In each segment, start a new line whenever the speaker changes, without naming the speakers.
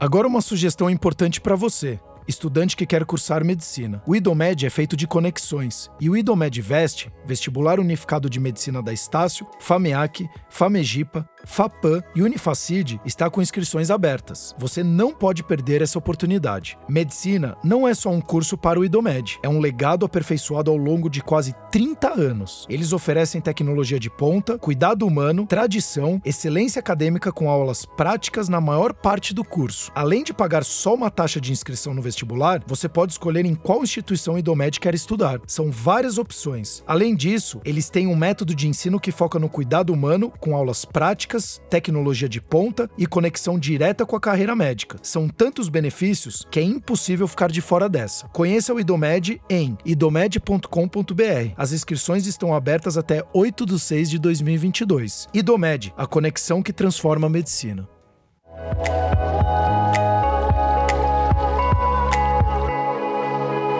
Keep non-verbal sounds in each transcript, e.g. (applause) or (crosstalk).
Agora uma sugestão importante para você estudante que quer cursar medicina. O IDOMED é feito de conexões e o IDOMED Veste, Vestibular Unificado de Medicina da Estácio, FAMEAC, FAMEGIPA, FAPAM e Unifacid está com inscrições abertas. Você não pode perder essa oportunidade. Medicina não é só um curso para o IDOMED, é um legado aperfeiçoado ao longo de quase 30 anos. Eles oferecem tecnologia de ponta, cuidado humano, tradição, excelência acadêmica com aulas práticas na maior parte do curso. Além de pagar só uma taxa de inscrição no vestibular, você pode escolher em qual instituição IDOMED quer estudar. São várias opções. Além disso, eles têm um método de ensino que foca no cuidado humano, com aulas práticas tecnologia de ponta e conexão direta com a carreira médica. São tantos benefícios que é impossível ficar de fora dessa. Conheça o Idomed em idomed.com.br. As inscrições estão abertas até 8 de 6 de 2022. Idomed, a conexão que transforma a medicina.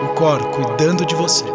O Cor cuidando de você.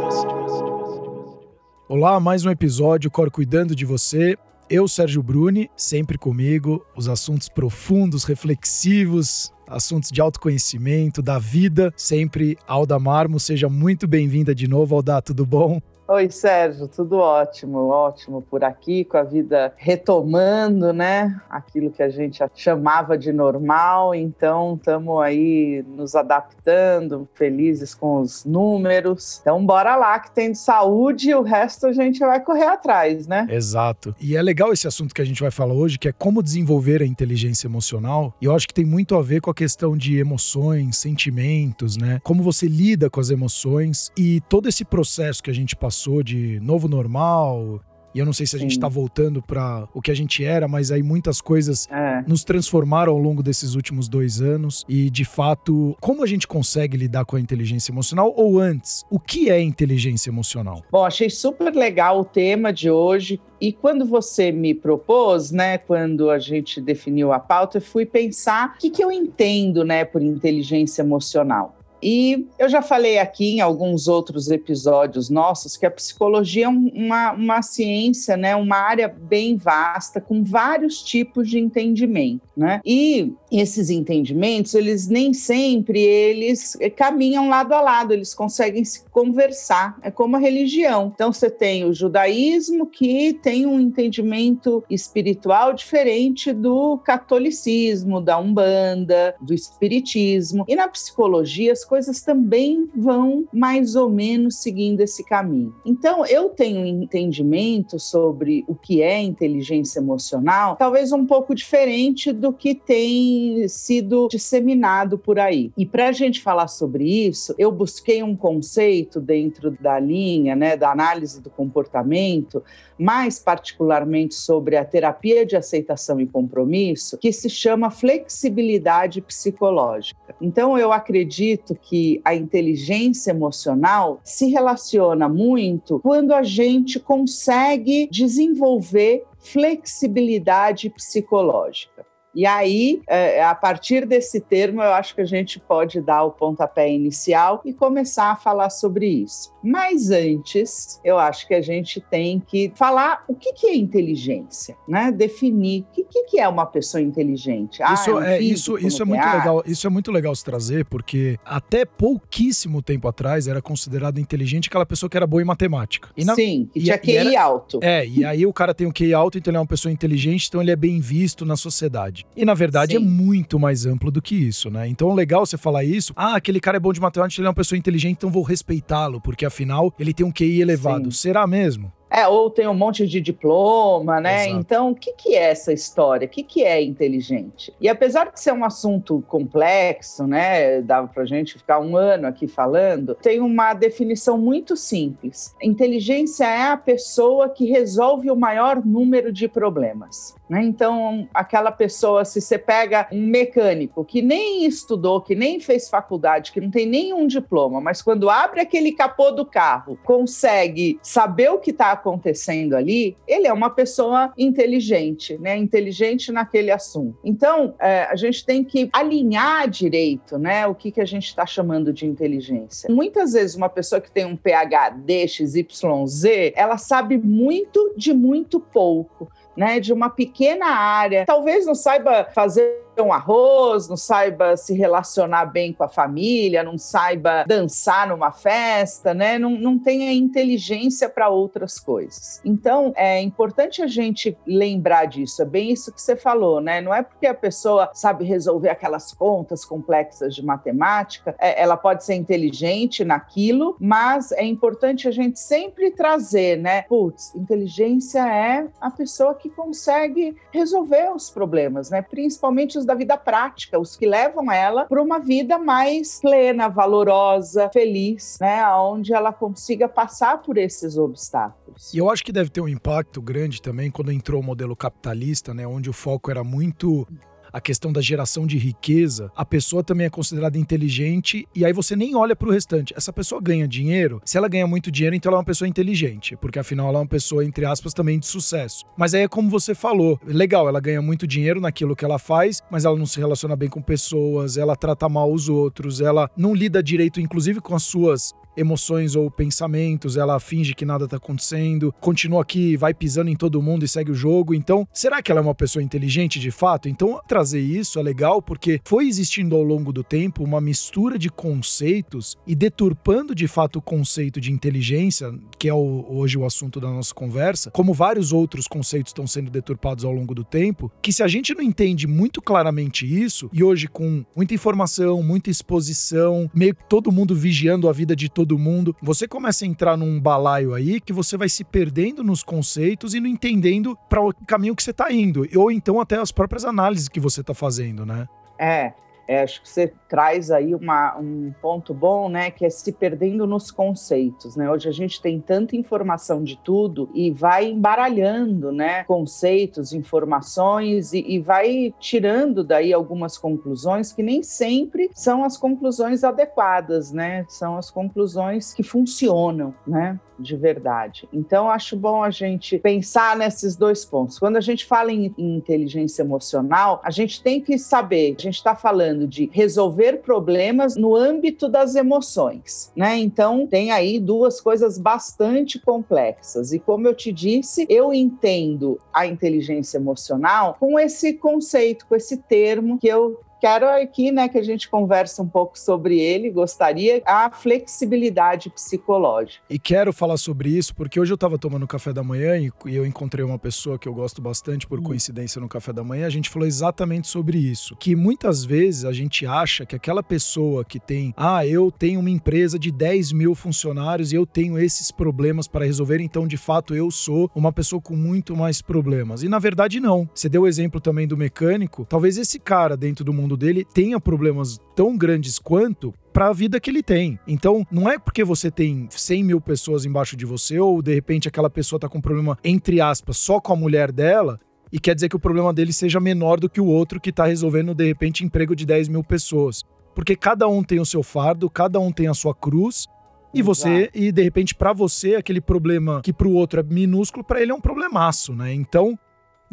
Olá, mais um episódio Cor cuidando de você. Eu, Sérgio Bruni, sempre comigo, os assuntos profundos, reflexivos, assuntos de autoconhecimento, da vida, sempre Alda Marmo. Seja muito bem-vinda de novo, Alda, tudo bom?
Oi, Sérgio, tudo ótimo, ótimo por aqui, com a vida retomando, né? Aquilo que a gente chamava de normal, então estamos aí nos adaptando, felizes com os números. Então, bora lá, que tem saúde e o resto a gente vai correr atrás, né?
Exato. E é legal esse assunto que a gente vai falar hoje, que é como desenvolver a inteligência emocional. E eu acho que tem muito a ver com a questão de emoções, sentimentos, né? Como você lida com as emoções e todo esse processo que a gente passou passou de novo normal. E eu não sei se a Sim. gente está voltando para o que a gente era, mas aí muitas coisas é. nos transformaram ao longo desses últimos dois anos. E, de fato, como a gente consegue lidar com a inteligência emocional? Ou antes, o que é inteligência emocional?
Bom, achei super legal o tema de hoje. E quando você me propôs, né, quando a gente definiu a pauta, eu fui pensar o que, que eu entendo, né, por inteligência emocional. E eu já falei aqui em alguns outros episódios nossos que a psicologia é uma, uma ciência, né, uma área bem vasta, com vários tipos de entendimento. Né? E esses entendimentos, eles nem sempre eles caminham lado a lado, eles conseguem se conversar. É como a religião. Então você tem o judaísmo que tem um entendimento espiritual diferente do catolicismo, da umbanda, do espiritismo. E na psicologia as coisas também vão mais ou menos seguindo esse caminho. Então, eu tenho um entendimento sobre o que é inteligência emocional, talvez um pouco diferente do que tem sido disseminado por aí. E para a gente falar sobre isso, eu busquei um conceito dentro da linha, né, da análise do comportamento, mais particularmente sobre a terapia de aceitação e compromisso, que se chama flexibilidade psicológica. Então, eu acredito que a inteligência emocional se relaciona muito quando a gente consegue desenvolver flexibilidade psicológica. E aí, é, a partir desse termo, eu acho que a gente pode dar o pontapé inicial e começar a falar sobre isso. Mas antes, eu acho que a gente tem que falar o que, que é inteligência, né? Definir o que, que é uma pessoa inteligente.
Ah, isso é, um é isso, isso é muito legal. Isso é muito legal se trazer, porque até pouquíssimo tempo atrás era considerado inteligente aquela pessoa que era boa em matemática.
Na, Sim, que tinha QI era, alto.
É, e aí o cara tem um QI alto, então ele é uma pessoa inteligente, então ele é bem visto na sociedade. E na verdade é Sim. é muito mais amplo do que isso, né? Então é legal você falar isso. Ah, aquele cara é bom de matemática, ele é uma pessoa inteligente, então vou respeitá-lo, porque afinal ele tem um QI elevado. Sim. Será mesmo?
É, ou tem um monte de diploma, né? Exato. Então, o que, que é essa história? O que, que é inteligente? E apesar de ser um assunto complexo, né? Dava pra gente ficar um ano aqui falando, tem uma definição muito simples. Inteligência é a pessoa que resolve o maior número de problemas. Né? Então, aquela pessoa, se você pega um mecânico que nem estudou, que nem fez faculdade, que não tem nenhum diploma, mas quando abre aquele capô do carro, consegue saber o que está acontecendo ali, ele é uma pessoa inteligente, né? Inteligente naquele assunto. Então, é, a gente tem que alinhar direito, né? O que, que a gente está chamando de inteligência. Muitas vezes, uma pessoa que tem um PhD XYZ, ela sabe muito de muito pouco né, de uma pequena área, talvez não saiba fazer um arroz, não saiba se relacionar bem com a família, não saiba dançar numa festa, né? Não, não tenha inteligência para outras coisas. Então, é importante a gente lembrar disso. É bem isso que você falou, né? Não é porque a pessoa sabe resolver aquelas contas complexas de matemática, é, ela pode ser inteligente naquilo, mas é importante a gente sempre trazer, né? Putz, inteligência é a pessoa que consegue resolver os problemas, né? Principalmente os da vida prática, os que levam ela para uma vida mais plena, valorosa, feliz, né? Onde ela consiga passar por esses obstáculos.
E eu acho que deve ter um impacto grande também quando entrou o modelo capitalista, né? Onde o foco era muito a questão da geração de riqueza, a pessoa também é considerada inteligente e aí você nem olha para o restante. Essa pessoa ganha dinheiro, se ela ganha muito dinheiro, então ela é uma pessoa inteligente, porque afinal ela é uma pessoa, entre aspas, também de sucesso. Mas aí é como você falou, legal, ela ganha muito dinheiro naquilo que ela faz, mas ela não se relaciona bem com pessoas, ela trata mal os outros, ela não lida direito, inclusive, com as suas emoções ou pensamentos, ela finge que nada tá acontecendo, continua aqui, vai pisando em todo mundo e segue o jogo. Então, será que ela é uma pessoa inteligente de fato? Então, trazer isso é legal porque foi existindo ao longo do tempo uma mistura de conceitos e deturpando de fato o conceito de inteligência, que é o, hoje o assunto da nossa conversa, como vários outros conceitos estão sendo deturpados ao longo do tempo, que se a gente não entende muito claramente isso, e hoje com muita informação, muita exposição, meio que todo mundo vigiando a vida de todo todo mundo. Você começa a entrar num balaio aí que você vai se perdendo nos conceitos e não entendendo para o caminho que você está indo, ou então até as próprias análises que você está fazendo, né?
É, é, acho que você traz aí uma, um ponto bom, né, que é se perdendo nos conceitos, né? Hoje a gente tem tanta informação de tudo e vai embaralhando, né, conceitos, informações e, e vai tirando daí algumas conclusões que nem sempre são as conclusões adequadas, né? São as conclusões que funcionam, né? de verdade. Então, acho bom a gente pensar nesses dois pontos. Quando a gente fala em, em inteligência emocional, a gente tem que saber, a gente está falando de resolver problemas no âmbito das emoções, né? Então, tem aí duas coisas bastante complexas. E como eu te disse, eu entendo a inteligência emocional com esse conceito, com esse termo que eu quero aqui, né, que a gente converse um pouco sobre ele, gostaria, a flexibilidade psicológica.
E quero falar sobre isso porque hoje eu estava tomando café da manhã e, eu encontrei uma pessoa que eu gosto bastante por hum. coincidência no café da manhã, a gente falou exatamente sobre isso, que muitas vezes a gente acha que aquela pessoa que tem, ah, eu tenho uma empresa de 10 mil funcionários e eu tenho esses problemas para resolver, então de fato eu sou uma pessoa com muito mais problemas. E na verdade não. Você deu o exemplo também do mecânico, talvez esse cara dentro do mundo mundo dele tenha problemas tão grandes quanto para a vida que ele tem. Então, não é porque você tem 100 mil pessoas embaixo de você, ou de repente aquela pessoa tá com um problema, entre aspas, só com a mulher dela, e quer dizer que o problema dele seja menor do que o outro que tá resolvendo, de repente, emprego de 10 mil pessoas. Porque cada um tem o seu fardo, cada um tem a sua cruz, e você, e de repente, para você, aquele problema que para o outro é minúsculo, para ele é um problemaço, né? Então,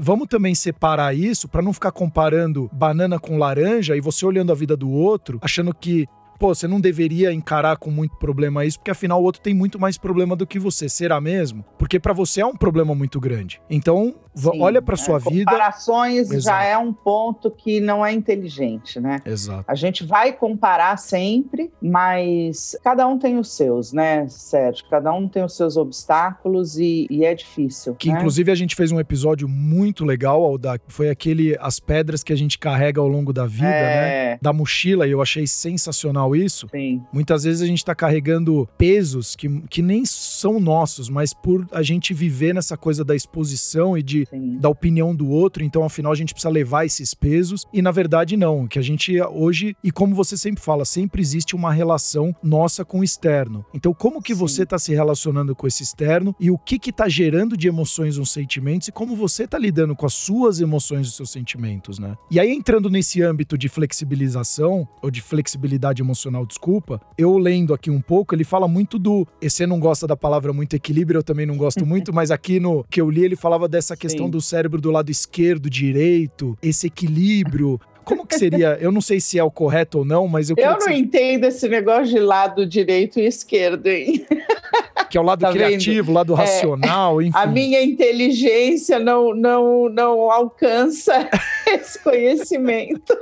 Vamos também separar isso para não ficar comparando banana com laranja e você olhando a vida do outro, achando que pô, você não deveria encarar com muito problema isso, porque afinal o outro tem muito mais problema do que você. Será mesmo? Porque para você é um problema muito grande. Então, Sim, olha para sua é, vida.
Comparações já é um ponto que não é inteligente, né?
Exato.
A gente vai comparar sempre, mas cada um tem os seus, né, Sérgio? Cada um tem os seus obstáculos e, e é difícil.
Que
né?
inclusive a gente fez um episódio muito legal, Alda, foi aquele as pedras que a gente carrega ao longo da vida, é... né? Da mochila, e eu achei sensacional isso.
Sim.
Muitas vezes a gente está carregando pesos que, que nem são nossos, mas por a gente viver nessa coisa da exposição e de, da opinião do outro, então afinal a gente precisa levar esses pesos. E na verdade, não. Que a gente hoje, e como você sempre fala, sempre existe uma relação nossa com o externo. Então, como que Sim. você está se relacionando com esse externo e o que que tá gerando de emoções ou sentimentos e como você está lidando com as suas emoções e seus sentimentos, né? E aí, entrando nesse âmbito de flexibilização ou de flexibilidade emocional emocional, desculpa, eu lendo aqui um pouco, ele fala muito do. Você não gosta da palavra muito equilíbrio, eu também não gosto muito, (laughs) mas aqui no que eu li, ele falava dessa questão Sim. do cérebro do lado esquerdo, direito, esse equilíbrio. Como que seria? (laughs) Eu não sei se é o correto ou não, mas eu
Eu não você... entendo esse negócio de lado direito e esquerdo, hein? (laughs)
que é o lado
Tá
criativo, o lado
É,
racional, enfim.
A minha inteligência não, não, não alcança (laughs) esse conhecimento.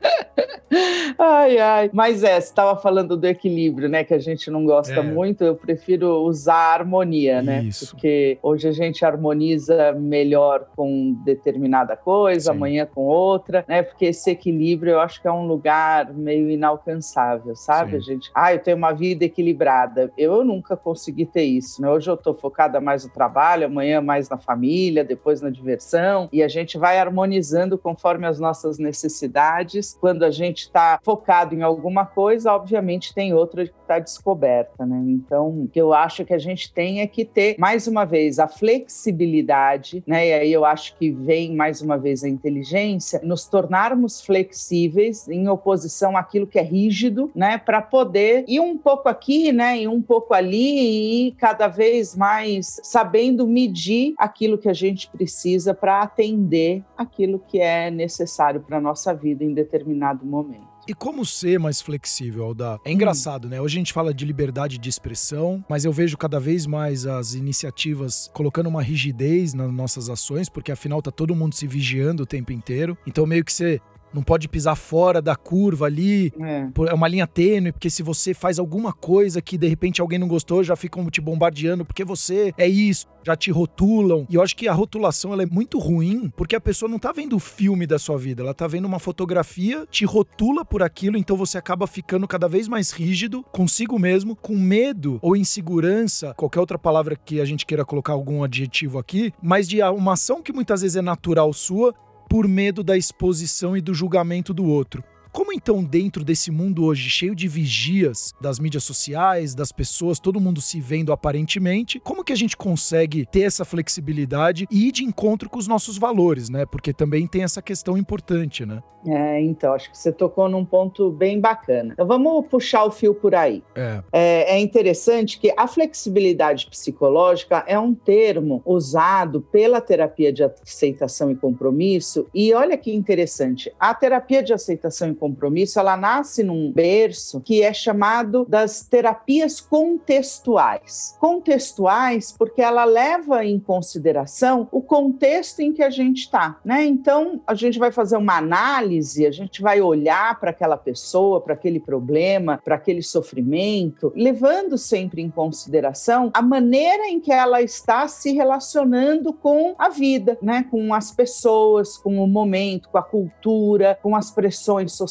(laughs) Ai, ai. Mas é, você estava falando do equilíbrio, né? Que a gente não gosta
É.
muito. Eu prefiro usar a harmonia, né?
Isso.
Porque hoje a gente harmoniza melhor com determinada coisa,
Sim.
amanhã com outra, né? Porque esse equilíbrio eu acho que é um lugar meio inalcançável, sabe?
Sim.
A gente, ah, eu tenho uma vida equilibrada. Eu nunca consegui ter isso, né? Hoje eu tô focada mais no trabalho, amanhã mais na família, depois na diversão, e a gente vai harmonizando conforme as nossas necessidades. Quando a gente está focado em alguma coisa, obviamente tem outra que está descoberta, né? Então, o que eu acho que a gente tem é que ter, mais uma vez, a flexibilidade, né? E aí eu acho que vem, mais uma vez, a inteligência, nos tornarmos flexíveis em oposição àquilo que é rígido, né? Para poder ir um pouco aqui, né? E um pouco ali e cada vez mais sabendo medir aquilo que a gente precisa para atender aquilo que é necessário para a nossa vida em determinado momento.
E como ser mais flexível, Alda? É engraçado, né? Hoje a gente fala de liberdade de expressão, mas eu vejo cada vez mais as iniciativas colocando uma rigidez nas nossas ações, porque afinal tá todo mundo se vigiando o tempo inteiro. Então meio que você não pode pisar fora da curva ali,
É.
é uma linha tênue, porque se você faz alguma coisa que de repente alguém não gostou, já ficam te bombardeando porque você é isso, já te rotulam. E eu acho que a rotulação ela é muito ruim, porque a pessoa não tá vendo o filme da sua vida, ela tá vendo uma fotografia, te rotula por aquilo, então você acaba ficando cada vez mais rígido consigo mesmo, com medo ou insegurança, qualquer outra palavra que a gente queira colocar algum adjetivo aqui, mas de uma ação que muitas vezes é natural sua, por medo da exposição e do julgamento do outro. Como então, dentro desse mundo hoje cheio de vigias das mídias sociais, das pessoas, todo mundo se vendo aparentemente, como que a gente consegue ter essa flexibilidade e ir de encontro com os nossos valores, né? Porque também tem essa questão importante, né?
É, então, acho que você tocou num ponto bem bacana. Então, vamos puxar o fio por aí.
É,
É, é interessante que a flexibilidade psicológica é um termo usado pela terapia de aceitação e compromisso. E olha que interessante, a terapia de aceitação e compromisso, ela nasce num berço que é chamado das terapias contextuais. Contextuais porque ela leva em consideração o contexto em que a gente está, né? Então, a gente vai fazer uma análise, a gente vai olhar para aquela pessoa, para aquele problema, para aquele sofrimento, levando sempre em consideração a maneira em que ela está se relacionando com a vida, né? Com as pessoas, com o momento, com a cultura, com as pressões sociais,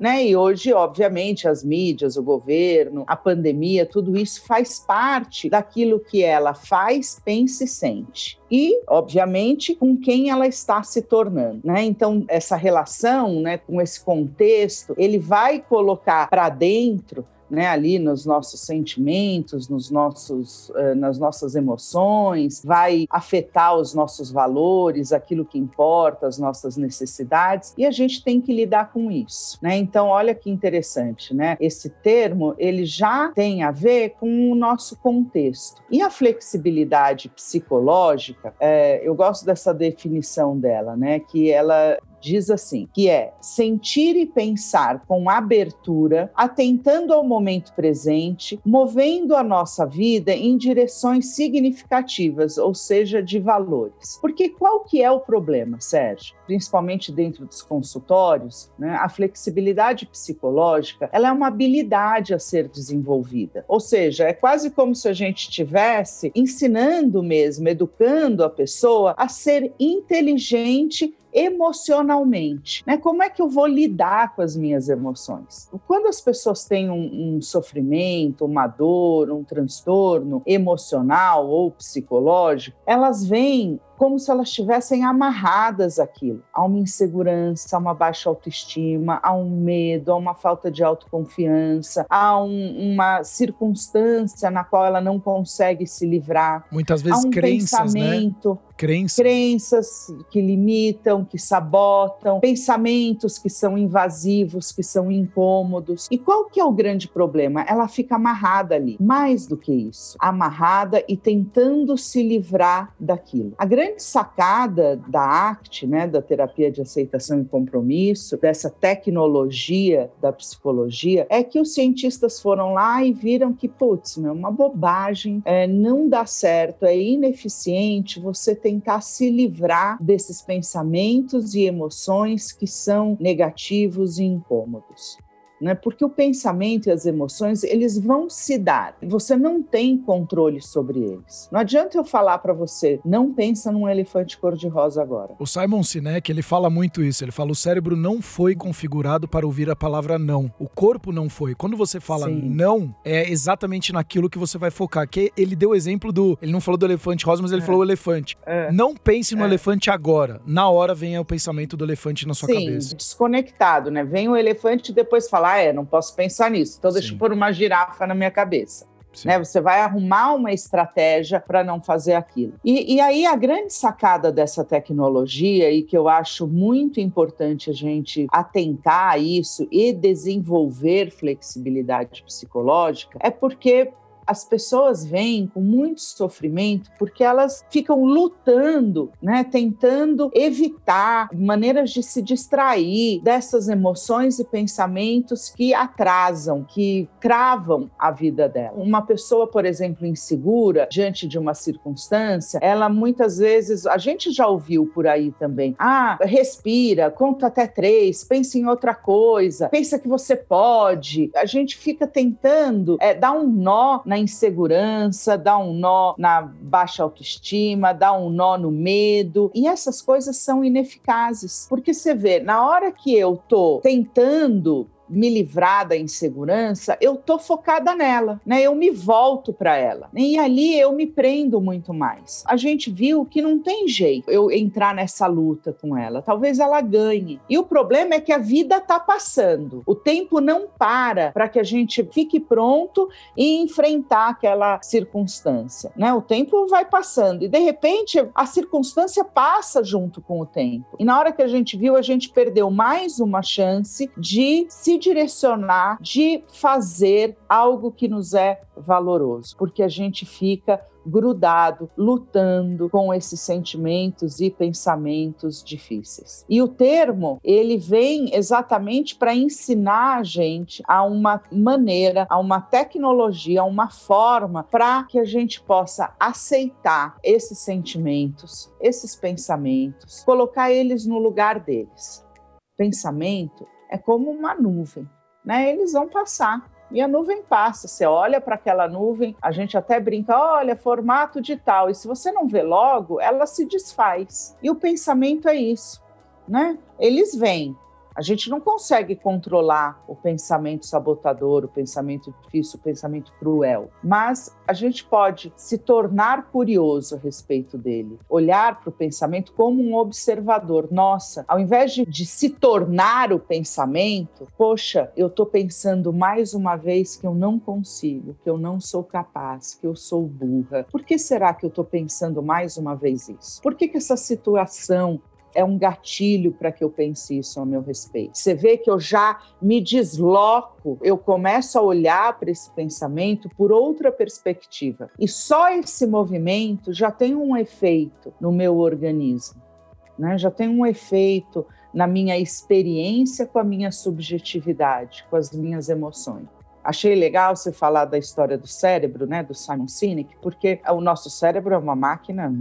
né? E hoje, obviamente, as mídias, o governo, a pandemia, tudo isso faz parte daquilo que ela faz, pensa e sente. E, obviamente, com quem ela está se tornando, né? Então, essa relação, né, com esse contexto, ele vai colocar para dentro né, ali nos nossos sentimentos, nos nossos, uh, nas nossas emoções, vai afetar os nossos valores, aquilo que importa, as nossas necessidades, e a gente tem que lidar com isso, né? Então, olha que interessante, né? Esse termo, ele já tem a ver com o nosso contexto. E a flexibilidade psicológica, é, eu gosto dessa definição dela, né? Que ela diz assim, que é sentir e pensar com abertura, atentando ao momento presente, movendo a nossa vida em direções significativas, ou seja, de valores. Porque qual que é o problema, Sérgio? Principalmente dentro dos consultórios, né? a flexibilidade psicológica, ela é uma habilidade a ser desenvolvida. Ou seja, é quase como se a gente estivesse ensinando mesmo, educando a pessoa a ser inteligente emocionalmente, né? Como é que eu vou lidar com as minhas emoções? Quando as pessoas têm um, um, sofrimento, uma dor, um transtorno emocional ou psicológico, elas vêm como se elas estivessem amarradas àquilo. Há uma insegurança, há uma baixa autoestima, há um medo, há uma falta de autoconfiança, há um, uma circunstância na qual ela não consegue se livrar.
Muitas vezes
há um
crenças,
pensamento,
né? Crenças.
crenças que limitam, que sabotam, pensamentos que são invasivos, que são incômodos. E qual que é o grande problema? Ela fica amarrada ali. Mais do que isso, amarrada e tentando se livrar daquilo. A grande grande sacada da ACT, né, da terapia de aceitação e compromisso, dessa tecnologia da psicologia, é que os cientistas foram lá e viram que, putz, é uma bobagem, é, não dá certo, é ineficiente você tentar se livrar desses pensamentos e emoções que são negativos e incômodos né? Porque o pensamento e as emoções, eles vão se dar. Você não tem controle sobre eles. Não adianta eu falar para você, não pensa num elefante cor-de-rosa agora.
O Simon Sinek, ele fala muito isso. Ele fala: o cérebro não foi configurado para ouvir a palavra não. O corpo não foi. Quando você fala Sim. não, é exatamente naquilo que você vai focar. Que ele deu o exemplo do. Ele não falou do elefante rosa, mas ele é. falou elefante. É. Não pense no é. elefante agora. Na hora vem o pensamento do elefante na sua
Sim,
cabeça.
Desconectado, né? Vem o elefante e depois fala: ah, é, não posso pensar nisso. Então, Sim. deixa eu pôr uma girafa na minha cabeça. Né? Você vai arrumar uma estratégia para não fazer aquilo. E, e, aí a grande sacada dessa tecnologia, e que eu acho muito importante a gente atentar a isso e desenvolver flexibilidade psicológica, é porque as pessoas vêm com muito sofrimento porque elas ficam lutando, né, tentando evitar maneiras de se distrair dessas emoções e pensamentos que atrasam, que cravam a vida dela. Uma pessoa, por exemplo, insegura diante de uma circunstância, ela muitas vezes, a gente já ouviu por aí também, ah, respira, conta até três, pensa em outra coisa, pensa que você pode. A gente fica tentando é, dar um nó na na insegurança, dá um nó na baixa autoestima, dá um nó no medo. E essas coisas são ineficazes. Porque você vê, na hora que eu tô tentando me livrar da insegurança, eu tô focada nela, né? Eu me volto para ela. E ali eu me prendo muito mais. A gente viu que não tem jeito eu entrar nessa luta com ela. Talvez ela ganhe. E o problema é que a vida tá passando. O tempo não para para que a gente fique pronto e enfrentar aquela circunstância, né? O tempo vai passando e de repente a circunstância passa junto com o tempo. E na hora que a gente viu, a gente perdeu mais uma chance de se direcionar, de fazer algo que nos é valoroso, porque a gente fica grudado, lutando com esses sentimentos e pensamentos difíceis. E o termo, ele vem exatamente para ensinar a gente a uma maneira, a uma tecnologia, a uma forma para que a gente possa aceitar esses sentimentos, esses pensamentos, colocar eles no lugar deles. Pensamento é como uma nuvem, né? Eles vão passar. E a nuvem passa, você olha para aquela nuvem, a gente até brinca, olha, formato de tal, e se você não vê logo, ela se desfaz. E o pensamento é isso, né? Eles vêm, a gente não consegue controlar o pensamento sabotador, o pensamento difícil, o pensamento cruel, mas a gente pode se tornar curioso a respeito dele, olhar para o pensamento como um observador. Nossa, ao invés de, de se tornar o pensamento, poxa, eu estou pensando mais uma vez que eu não consigo, que eu não sou capaz, que eu sou burra. Por que será que eu estou pensando mais uma vez isso? Por que, que essa situação é um gatilho para que eu pense isso ao meu respeito. Você vê que eu já me desloco, eu começo a olhar para esse pensamento por outra perspectiva. E só esse movimento já tem um efeito no meu organismo, né? já tem um efeito na minha experiência com a minha subjetividade, com as minhas emoções. Achei legal você falar da história do cérebro, né, do Simon Sinek, porque o nosso cérebro é uma máquina,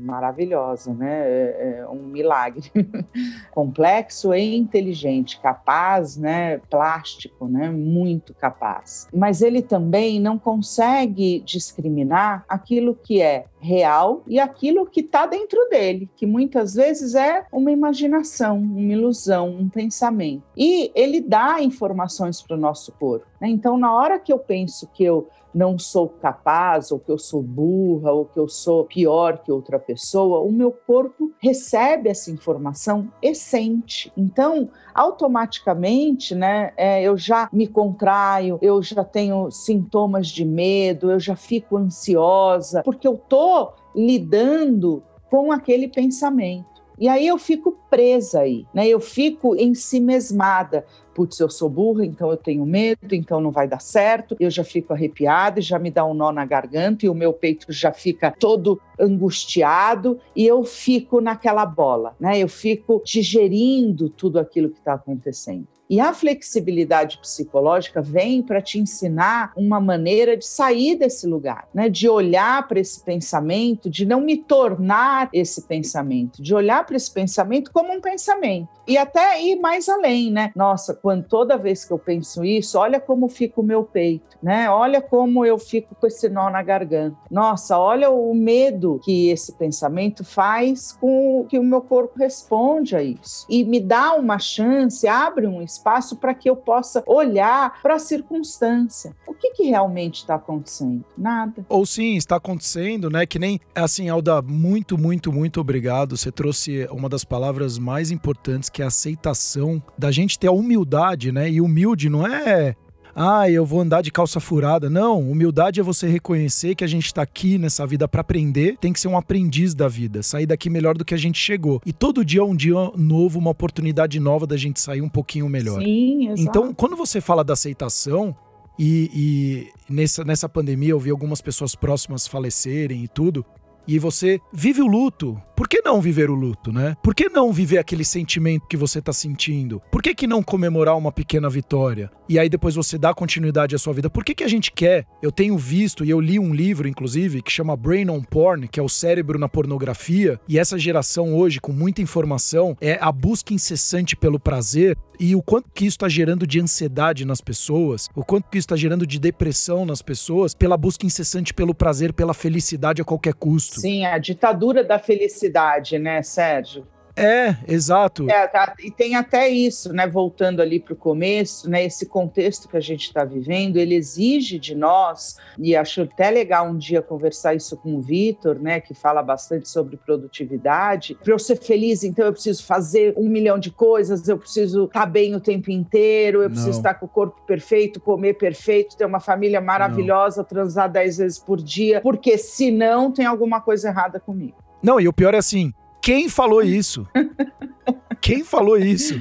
maravilhosa, né, é, é um milagre, (laughs) complexo e inteligente, capaz, né, plástico, né, muito capaz. Mas ele também não consegue discriminar aquilo que é real e aquilo que está dentro dele, que muitas vezes é uma imaginação, uma ilusão, um pensamento. E ele dá informações para o nosso corpo. Né? Então, na hora que eu penso que eu não sou capaz, ou que eu sou burra, ou que eu sou pior que outra pessoa, o meu corpo recebe essa informação e sente. Então, automaticamente, né, é, eu já me contraio, eu já tenho sintomas de medo, eu já fico ansiosa, porque eu tô lidando com aquele pensamento. E aí eu fico presa aí, né? Eu fico em si mesmada, putz, eu sou burra, então eu tenho medo, então não vai dar certo, eu já fico arrepiada e já me dá um nó na garganta e o meu peito já fica todo angustiado e eu fico naquela bola, né? Eu fico digerindo tudo aquilo que está acontecendo. E a flexibilidade psicológica vem para te ensinar uma maneira de sair desse lugar, né? De olhar para esse pensamento, de não me tornar esse pensamento, de olhar para esse pensamento como um pensamento e até ir mais além, né? Nossa, quando toda vez que eu penso isso, olha como fica o meu peito, né? Olha como eu fico com esse nó na garganta. Nossa, olha o medo que esse pensamento faz com que o meu corpo responde a isso. E me dá uma chance, abre um espaço para que eu possa olhar para a circunstância. O que, que realmente está acontecendo? Nada.
Ou sim, está acontecendo, né? Que nem assim, Alda, muito, muito, muito obrigado. Você trouxe uma das palavras mais importantes que é a aceitação, da gente ter a humildade, né? E humilde não é ah, eu vou andar de calça furada. Não, humildade é você reconhecer que a gente está aqui nessa vida para aprender, tem que ser um aprendiz da vida, sair daqui melhor do que a gente chegou. E todo dia é um dia novo, uma oportunidade nova da gente sair um pouquinho melhor.
Sim, exato.
Então, quando você fala da aceitação, e, e nessa, nessa pandemia eu vi algumas pessoas próximas falecerem e tudo, e você vive o luto. Por que não viver o luto, né? Por que não viver aquele sentimento que você tá sentindo? Por que, que não comemorar uma pequena vitória? E aí depois você dá continuidade à sua vida. Por que, que a gente quer? Eu tenho visto, e eu li um livro, inclusive, que chama Brain on Porn, que é o cérebro na pornografia. E essa geração hoje, com muita informação, é a busca incessante pelo prazer e o quanto que isso está gerando de ansiedade nas pessoas, o quanto que isso está gerando de depressão nas pessoas, pela busca incessante pelo prazer, pela felicidade a qualquer custo.
Sim, a ditadura da felicidade, né, Sérgio?
É, exato.
É, tá, e tem até isso, né? Voltando ali para o começo, né? Esse contexto que a gente está vivendo, ele exige de nós, e acho até legal um dia conversar isso com o Vitor, né? Que fala bastante sobre produtividade. Para eu ser feliz, então eu preciso fazer um milhão de coisas, eu preciso estar tá bem o tempo inteiro, eu preciso estar com o corpo perfeito, comer perfeito, ter uma família maravilhosa, Não. transar dez vezes por dia, porque senão tem alguma coisa errada comigo.
Não, e o pior é assim, quem falou isso? (laughs) Quem falou isso?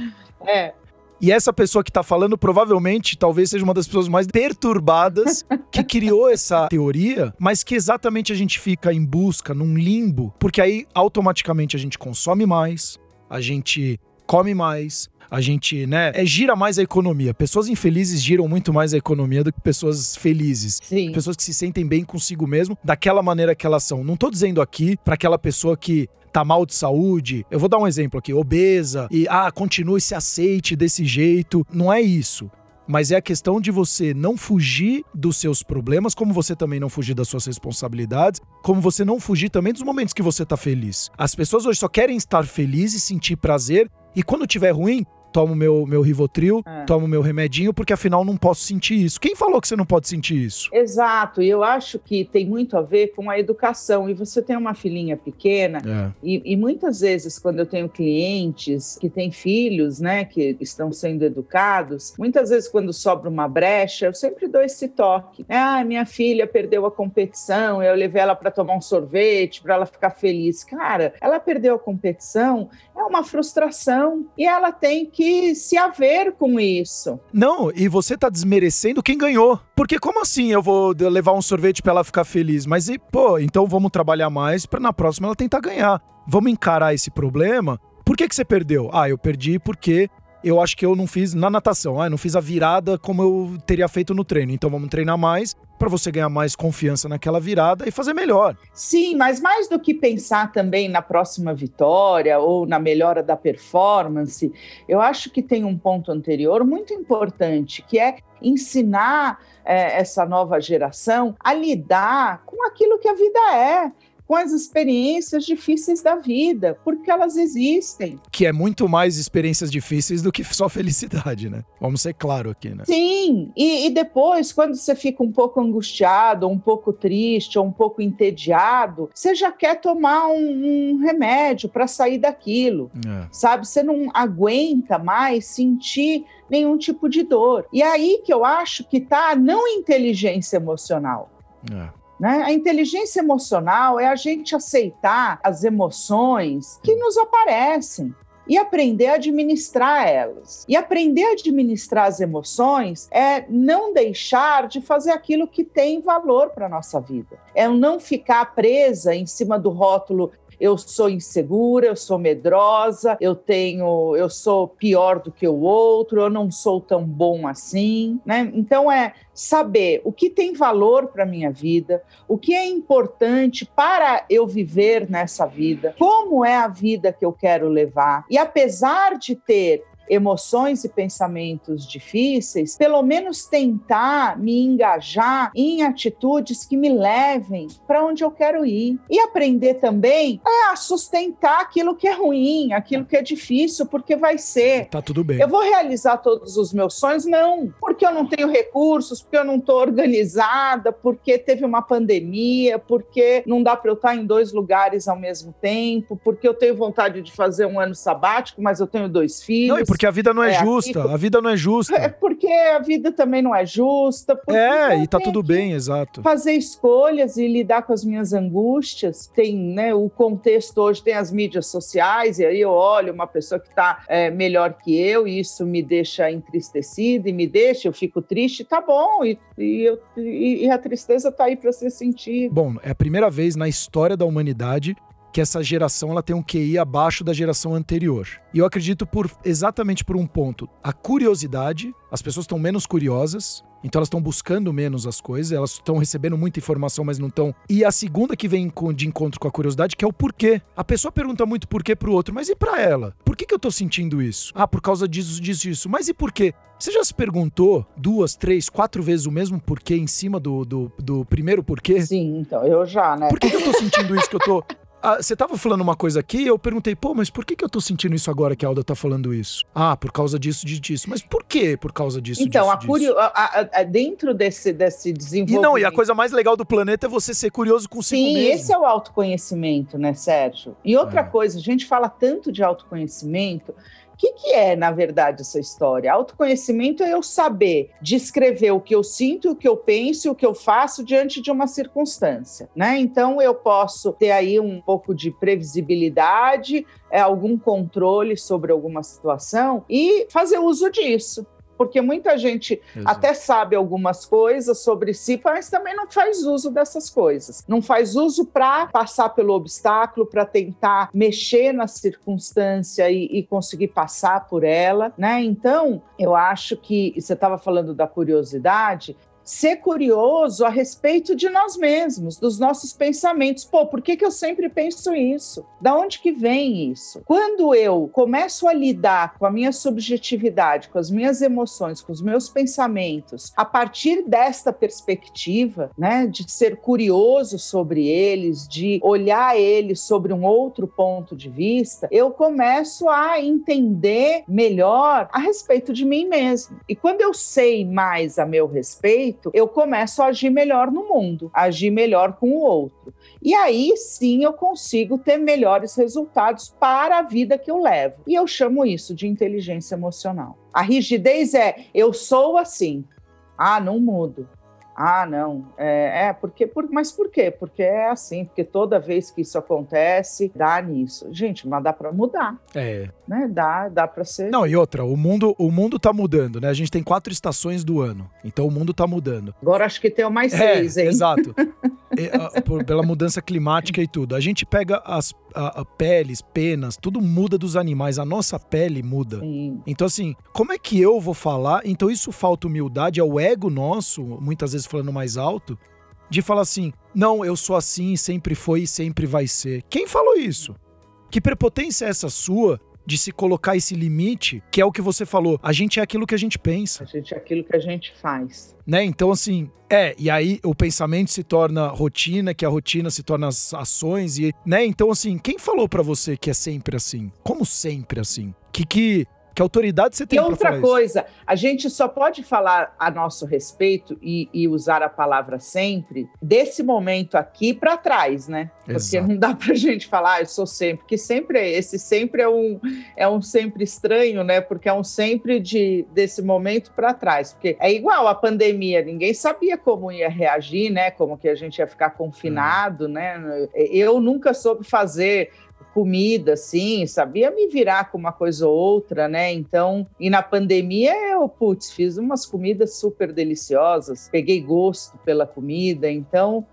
É.
E essa pessoa que tá falando provavelmente talvez seja uma das pessoas mais perturbadas que criou essa teoria, mas que exatamente a gente fica em busca, num limbo, porque aí automaticamente a gente consome mais, a gente come mais, a gente, né, é, gira mais a economia. Pessoas infelizes giram muito mais a economia do que pessoas felizes.
Sim.
Pessoas que se sentem bem consigo mesmo, daquela maneira que elas são. Não tô dizendo aqui para aquela pessoa que tá mal de saúde, eu vou dar um exemplo aqui, obesa, e ah, continue se aceite desse jeito. Não é isso mas é a questão de você não fugir dos seus problemas, como você também não fugir das suas responsabilidades, como você não fugir também dos momentos que você tá feliz. As pessoas hoje só querem estar felizes, sentir prazer, e quando tiver ruim, tomo meu, meu Rivotril, é. tomo meu remedinho, porque afinal não posso sentir isso. Quem falou que você não pode sentir isso?
Exato, e eu acho que tem muito a ver com a educação. E você tem uma filhinha pequena, é. e, e, muitas vezes, quando eu tenho clientes que têm filhos, né, que estão sendo educados, muitas vezes, quando sobra uma brecha, eu sempre dou esse toque. Ah, minha filha perdeu a competição, eu levei ela para tomar um sorvete, para ela ficar feliz. Cara, ela perdeu a competição, uma frustração, e ela tem que se haver com isso.
Não, e você tá desmerecendo quem ganhou. Porque como assim eu vou levar um sorvete para ela ficar feliz? Mas, e, pô, então vamos trabalhar mais para na próxima ela tentar ganhar. Vamos encarar esse problema. Por que, que você perdeu? Ah, eu perdi porque eu acho que eu não fiz na natação. Ah, não fiz a virada como eu teria feito no treino. Então vamos treinar mais para você ganhar mais confiança naquela virada e fazer melhor.
Sim, mas mais do que pensar também na próxima vitória ou na melhora da performance, eu acho que tem um ponto anterior muito importante, que é ensinar é, essa nova geração a lidar com aquilo que a vida é com as experiências difíceis da vida, porque elas existem.
Que é muito mais experiências difíceis do que só felicidade, né? Vamos ser claro aqui, né?
Sim, e, e depois, quando você fica um pouco angustiado, um pouco triste, ou um pouco entediado, você já quer tomar um, um remédio para sair daquilo, é. sabe? Você não aguenta mais sentir nenhum tipo de dor. E aí que eu acho que tá a não inteligência emocional. É. Né? A inteligência emocional é a gente aceitar as emoções que nos aparecem. e aprender a administrar elas. E aprender a administrar as emoções é não deixar de fazer aquilo que tem valor para a nossa vida. É não ficar presa em cima do rótulo eu sou insegura, eu sou medrosa, eu tenho, eu sou pior do que o outro, eu não sou tão bom assim, né? Então é saber o que tem valor para minha vida, o que é importante para eu viver nessa vida, como é a vida que eu quero levar. E apesar de ter emoções e pensamentos difíceis, pelo menos tentar me engajar em atitudes que me levem para onde eu quero ir. E aprender também a sustentar aquilo que é ruim, aquilo que é difícil, porque vai ser.
Tá tudo bem.
Eu vou realizar todos os meus sonhos? Não, porque eu não tenho recursos, porque eu não estou organizada, porque teve uma pandemia, porque não dá para eu estar em dois lugares ao mesmo tempo, porque eu tenho vontade de fazer um ano sabático, mas eu tenho dois filhos.
Não, porque a vida não é, é justa. Aqui, a vida não é justa.
É porque a vida também não é justa.
É, e tá tudo bem, exato.
Fazer escolhas e lidar com as minhas angústias. Tem, né, o contexto hoje tem as mídias sociais, e aí eu olho uma pessoa que tá é, melhor que eu, e isso me deixa entristecido e me deixa, eu fico triste, tá bom, e, e, eu, e, e a tristeza tá aí para ser sentida.
Bom, é a primeira vez na história da humanidade que essa geração ela tem um QI abaixo da geração anterior. E eu acredito por exatamente por um ponto. A curiosidade, as pessoas estão menos curiosas, então elas estão buscando menos as coisas, elas estão recebendo muita informação, mas não estão. E a segunda que vem de encontro com a curiosidade, que é o porquê. A pessoa pergunta muito porquê pro outro, mas e para ela? Por que, que eu tô sentindo isso? Ah, por causa disso, disso, disso. Mas e por quê? Você já se perguntou duas, três, quatro vezes o mesmo porquê em cima do, do, do primeiro porquê?
Sim, então, eu já, né?
Por que, que eu tô sentindo isso que eu tô. (laughs) Ah, você tava falando uma coisa aqui, eu perguntei, pô, mas por que, que eu tô sentindo isso agora que a Alda tá falando isso? Ah, por causa disso, disso. Mas por que por causa disso,
então,
disso,
a curio... A, a, dentro desse, desse desenvolvimento...
E não, e a coisa mais legal do planeta é você ser curioso consigo
Sim,
mesmo.
esse é o autoconhecimento, né, Sérgio? E outra é. coisa, a gente fala tanto de autoconhecimento o que, que é, na verdade, essa história? Autoconhecimento é eu saber descrever o que eu sinto, o que eu penso, o que eu faço diante de uma circunstância, né? Então eu posso ter aí um pouco de previsibilidade, é, algum controle sobre alguma situação e fazer uso disso porque muita gente Exato. até sabe algumas coisas sobre si, mas também não faz uso dessas coisas. Não faz uso para passar pelo obstáculo, para tentar mexer na circunstância e, e, conseguir passar por ela, né? Então, eu acho que você estava falando da curiosidade ser curioso a respeito de nós mesmos, dos nossos pensamentos. Pô, por que, que eu sempre penso isso? Da onde que vem isso? Quando eu começo a lidar com a minha subjetividade, com as minhas emoções, com os meus pensamentos, a partir desta perspectiva, né, de ser curioso sobre eles, de olhar eles sobre um outro ponto de vista, eu começo a entender melhor a respeito de mim mesmo. E quando eu sei mais a meu respeito, eu começo a agir melhor no mundo, agir melhor com o outro. E aí sim eu consigo ter melhores resultados para a vida que eu levo. E eu chamo isso de inteligência emocional. A rigidez é eu sou assim. Ah, não mudo. Ah, não. É, é, porque, por, mas por quê? Porque é assim, porque toda vez que isso acontece, dá nisso. Gente, mas dá para mudar.
É.
Né? Dá, dá para ser.
Não, e outra, o mundo, o mundo tá mudando, né? A gente tem quatro estações do ano. Então o mundo tá mudando.
Agora acho que tem mais é, seis, hein?
Exato. (laughs) e, a, por, pela mudança climática e tudo. A gente pega as a, a peles, penas, tudo muda dos animais, a nossa pele muda. Sim. Então, assim, como é que eu vou falar? Então, isso falta humildade, é o ego nosso, muitas vezes falando mais alto, de falar assim: não, eu sou assim, sempre foi e sempre vai ser. Quem falou isso? Que prepotência é essa sua de se colocar esse limite, que é o que você falou. A gente é aquilo que a gente pensa.
A gente é aquilo que a gente faz.
Né? Então, assim, é, e aí o pensamento se torna rotina, que a rotina se torna as ações, e, né? Então, assim, quem falou para você que é sempre assim? Como sempre assim? Que que que autoridade você tem
para falar E outra coisa, isso? a gente só pode falar a nosso respeito e, e usar a palavra sempre desse momento aqui para trás, né? Porque Exato. não dá para a gente falar, ah, eu sou sempre, porque sempre é esse sempre é um é um sempre estranho, né? Porque é um sempre de desse momento para trás, porque é igual a pandemia, ninguém sabia como ia reagir, né? Como que a gente ia ficar confinado, é. né? Eu nunca soube fazer comida, assim, sabia me virar com uma coisa ou outra, né? Então, e na pandemia eu, putz, fiz umas comidas super deliciosas, peguei gosto pela comida, então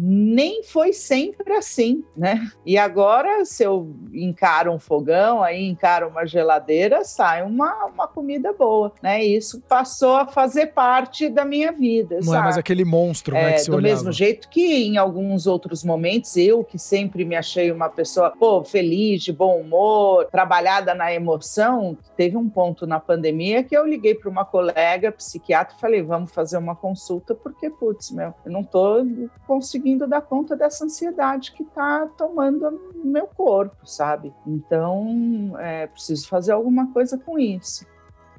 nem foi sempre assim, né? E agora, se eu encaro um fogão, aí encaro uma geladeira, sai uma, uma comida boa, né? Isso passou a fazer parte da minha vida.
Não
sabe?
é mais aquele monstro, né?
É,
Que você
do
olhava.
mesmo jeito que em alguns outros momentos, eu que sempre me achei uma pessoa pô, feliz, de bom humor, trabalhada na emoção, teve um ponto na pandemia que eu liguei para uma colega psiquiatra e falei: vamos fazer uma consulta, porque, putz, meu, eu não tô conseguindo dar conta dessa ansiedade que tá tomando meu corpo, sabe? Então, é, preciso fazer alguma coisa com isso.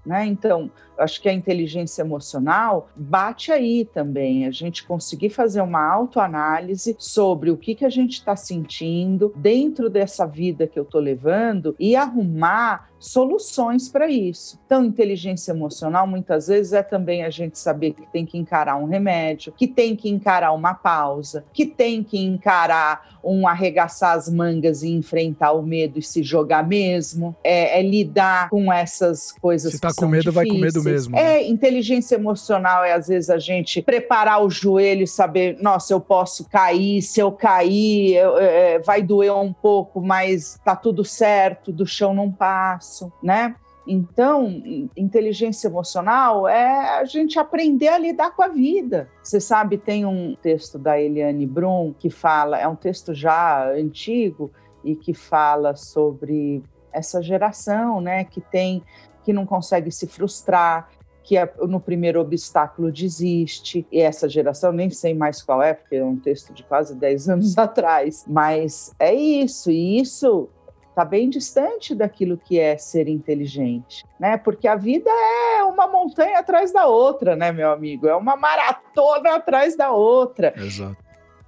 Né? Então, acho que a inteligência emocional bate aí também, a gente conseguir fazer uma autoanálise sobre o que, que a gente está sentindo dentro dessa vida que eu estou levando e arrumar soluções para isso. Então, inteligência emocional muitas vezes é também a gente saber que tem que encarar um remédio, que tem que encarar uma pausa, que tem que encarar um arregaçar as mangas e enfrentar o medo e se jogar mesmo, é, é lidar com essas coisas
Se tá com medo, vai com medo
difíceis.
Mesmo, né?
É, inteligência emocional é às vezes a gente preparar o joelho e saber, nossa, eu posso cair, se eu cair, eu- é, vai doer um pouco, mas tá tudo certo, do chão não passo, né? Então, inteligência emocional é a gente aprender a lidar com a vida. Você sabe, tem um texto da Eliane Brum que fala, é um texto já antigo e que fala sobre essa geração, né, que tem que não consegue se frustrar, que é- no primeiro obstáculo desiste. E essa geração, nem sei mais qual é, porque é um texto de quase 10 anos (laughs) atrás, mas é isso, e isso está bem distante daquilo que é ser inteligente, né? Porque a vida é uma montanha atrás da outra, né, meu amigo? É uma maratona atrás da outra.
Exato.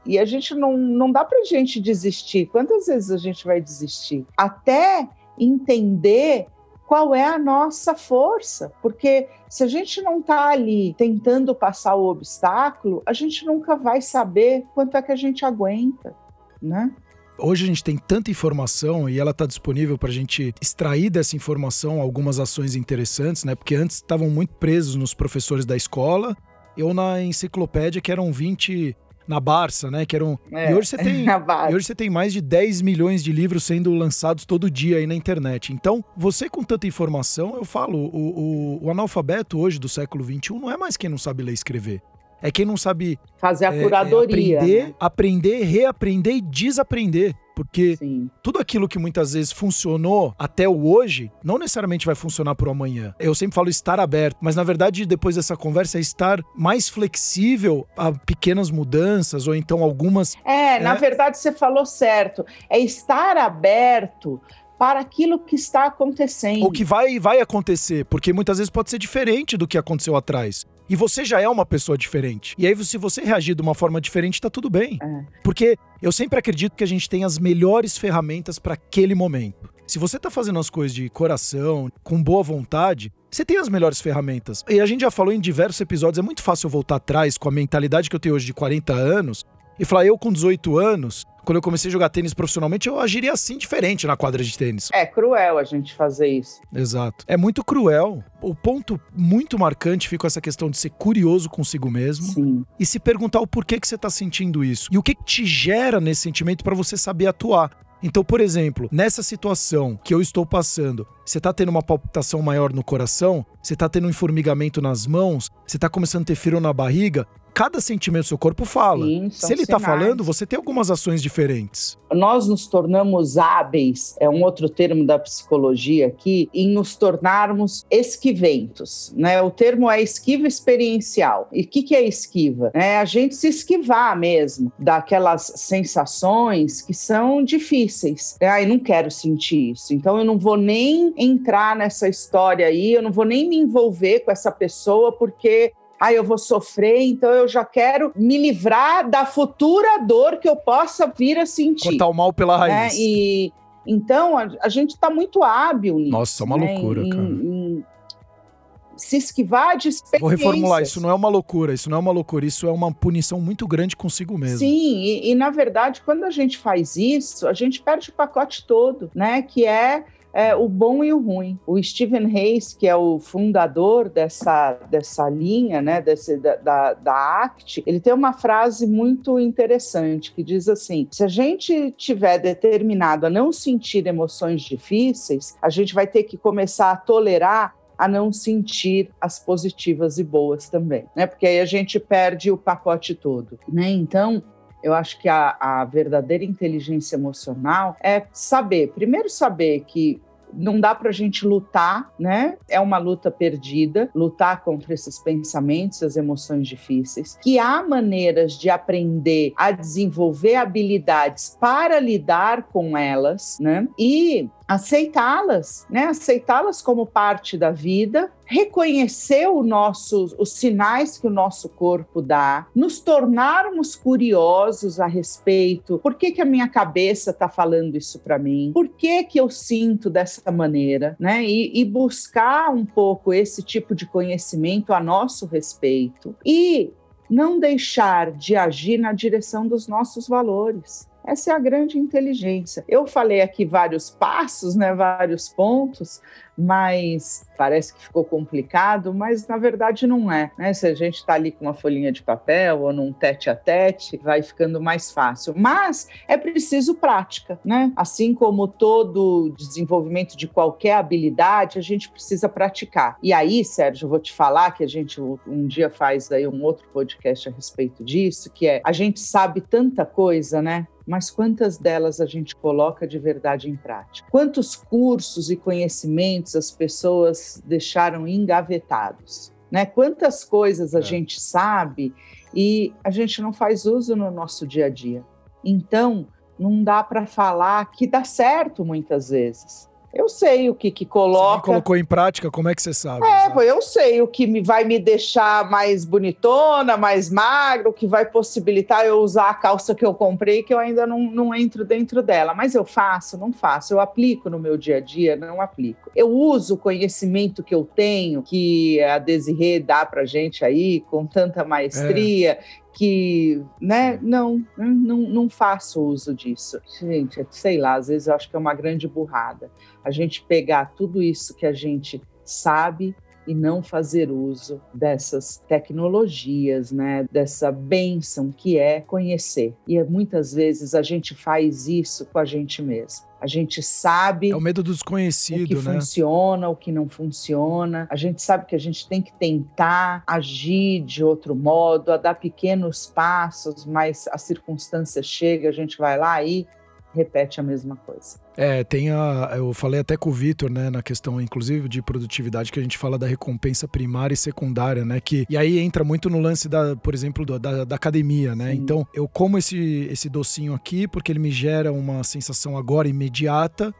E a gente não, não dá pra gente desistir. Quantas vezes a gente vai desistir? Até entender qual é a nossa força. Porque se a gente não está ali tentando passar o obstáculo, a gente nunca vai saber quanto é que a gente aguenta, né?
Hoje a gente tem tanta informação e ela está disponível para a gente extrair dessa informação algumas ações interessantes, né? Porque antes estavam muito presos nos professores da escola ou na enciclopédia, que eram 20 na Barça, né? Que eram...
É,
E hoje você tem (laughs) hoje você tem mais de 10 milhões de livros sendo lançados todo dia aí na internet. Então, você com tanta informação, eu falo, o, o, o analfabeto hoje do século XXI não é mais quem não sabe ler e escrever. É quem não sabe
Fazer a
é, é,
curadoria.
aprender,
né?
aprender, reaprender e desaprender. Porque
Sim.
tudo aquilo que muitas vezes funcionou até o hoje, não necessariamente vai funcionar pro amanhã. Eu sempre falo estar aberto, mas na verdade, depois dessa conversa, é estar mais flexível a pequenas mudanças, ou então algumas.
É, na
É.
verdade você falou certo. É estar aberto para aquilo que está acontecendo.
ou que vai, vai acontecer, porque muitas vezes pode ser diferente do que aconteceu atrás. E você já é uma pessoa diferente. E aí, se você reagir de uma forma diferente, tá tudo bem.
É.
Porque eu sempre acredito que a gente tem as melhores ferramentas para aquele momento. Se você tá fazendo as coisas de coração, com boa vontade, você tem as melhores ferramentas. E a gente já falou em diversos episódios, é muito fácil eu voltar atrás com a mentalidade que eu tenho hoje de 40 anos e falar, eu com 18 anos, quando eu comecei a jogar tênis profissionalmente, eu agiria assim diferente na quadra de tênis.
É cruel a gente fazer isso.
Exato. É muito cruel. O ponto muito marcante fica essa questão de ser curioso consigo mesmo
Sim.
e se perguntar o porquê que você tá sentindo isso e o que que te gera nesse sentimento para você saber atuar. Então, por exemplo, nessa situação que eu estou passando, você tá tendo uma palpitação maior no coração, você tá tendo um formigamento nas mãos, você tá começando a ter frio na barriga, cada sentimento do seu corpo fala.
Sim,
Se ele tá
sinais.
falando, você tem algumas ações diferentes.
Nós nos tornamos hábeis, é um outro termo da psicologia aqui, em nos tornarmos esquiventos. Né? O termo é esquiva experiencial. E o que, que é esquiva? É a gente se esquivar mesmo daquelas sensações que são difíceis. Ai, não quero sentir isso. Então eu não vou nem entrar nessa história aí, eu não vou nem me envolver com essa pessoa, porque ah, eu vou sofrer, então eu já quero me livrar da futura dor que eu possa vir a sentir.
Cortar o mal pela
né?
raiz.
E então a, a gente está muito hábil nisso.
Nossa, é uma
né?
loucura,
Em-
cara.
em se esquivar de experiências.
Vou reformular, isso não é uma loucura, isso não é uma loucura, isso é uma punição muito grande consigo mesmo.
Sim, e, e na verdade, quando a gente faz isso, a gente perde o pacote todo, né? Que é é, o bom e o ruim. O Stephen Hayes, que é o fundador dessa, dessa linha, né, desse, da, da, da ACT, ele tem uma frase muito interessante que diz assim: se a gente tiver determinado a não sentir emoções difíceis, a gente vai ter que começar a tolerar a não sentir as positivas e boas também, né? Porque aí a gente perde o pacote todo, né? Então, eu acho que a, a verdadeira inteligência emocional é saber, primeiro saber que não dá para a gente lutar, né? É uma luta perdida, lutar contra esses pensamentos, as emoções difíceis. Que há maneiras de aprender a desenvolver habilidades para lidar com elas, né? E aceitá-las, né? Aceitá-las como parte da vida, reconhecer o nosso, os sinais que o nosso corpo dá, nos tornarmos curiosos a respeito. Por que, que a minha cabeça está falando isso para mim? Por que que eu sinto dessa maneira, né? E, e buscar um pouco esse tipo de conhecimento a nosso respeito e não deixar de agir na direção dos nossos valores. Essa é a grande inteligência. Eu falei aqui vários passos, né, vários pontos, mas parece que ficou complicado, mas na verdade não é. Né? Se a gente está ali com uma folhinha de papel ou num tete a tete, vai ficando mais fácil. Mas é preciso prática, né? Assim como todo desenvolvimento de qualquer habilidade, a gente precisa praticar. E aí, Sérgio, eu vou te falar que a gente um dia faz aí um outro podcast a respeito disso, que é a gente sabe tanta coisa, né? Mas quantas delas a gente coloca de verdade em prática? Quantos cursos e conhecimentos as pessoas deixaram engavetados? Né? Quantas coisas a é. gente sabe e a gente não faz uso no nosso dia a dia? Então, não dá para falar que dá certo muitas vezes. Eu sei o que que coloca. Você
colocou em prática, como é que você sabe?
É, exatamente? eu sei o que me vai me deixar mais bonitona, mais magra, o que vai possibilitar eu usar a calça que eu comprei, que eu ainda não, não entro dentro dela. Mas eu faço, não faço. Eu aplico no meu dia a dia, não aplico. Eu uso o conhecimento que eu tenho, que a Desirê dá pra gente aí, com tanta maestria, é que, né, não, não, não faço uso disso. Gente, sei lá, às vezes eu acho que é uma grande burrada. A gente pegar tudo isso que a gente sabe e não fazer uso dessas tecnologias, né, dessa benção que é conhecer. E muitas vezes a gente faz isso com a gente mesmo. A gente sabe.
É o medo do desconhecido,
o que
né?
funciona, o que não funciona. A gente sabe que a gente tem que tentar agir de outro modo, a dar pequenos passos, mas a circunstância chega, a gente vai lá e repete a mesma coisa.
É, tem a. Eu falei até com o Vitor, né, na questão, inclusive, de produtividade, que a gente fala da recompensa primária e secundária, né? Que, e aí entra muito no lance da, por exemplo, da, da academia, né? Sim. Então, eu como esse, esse docinho aqui porque ele me gera uma sensação agora imediata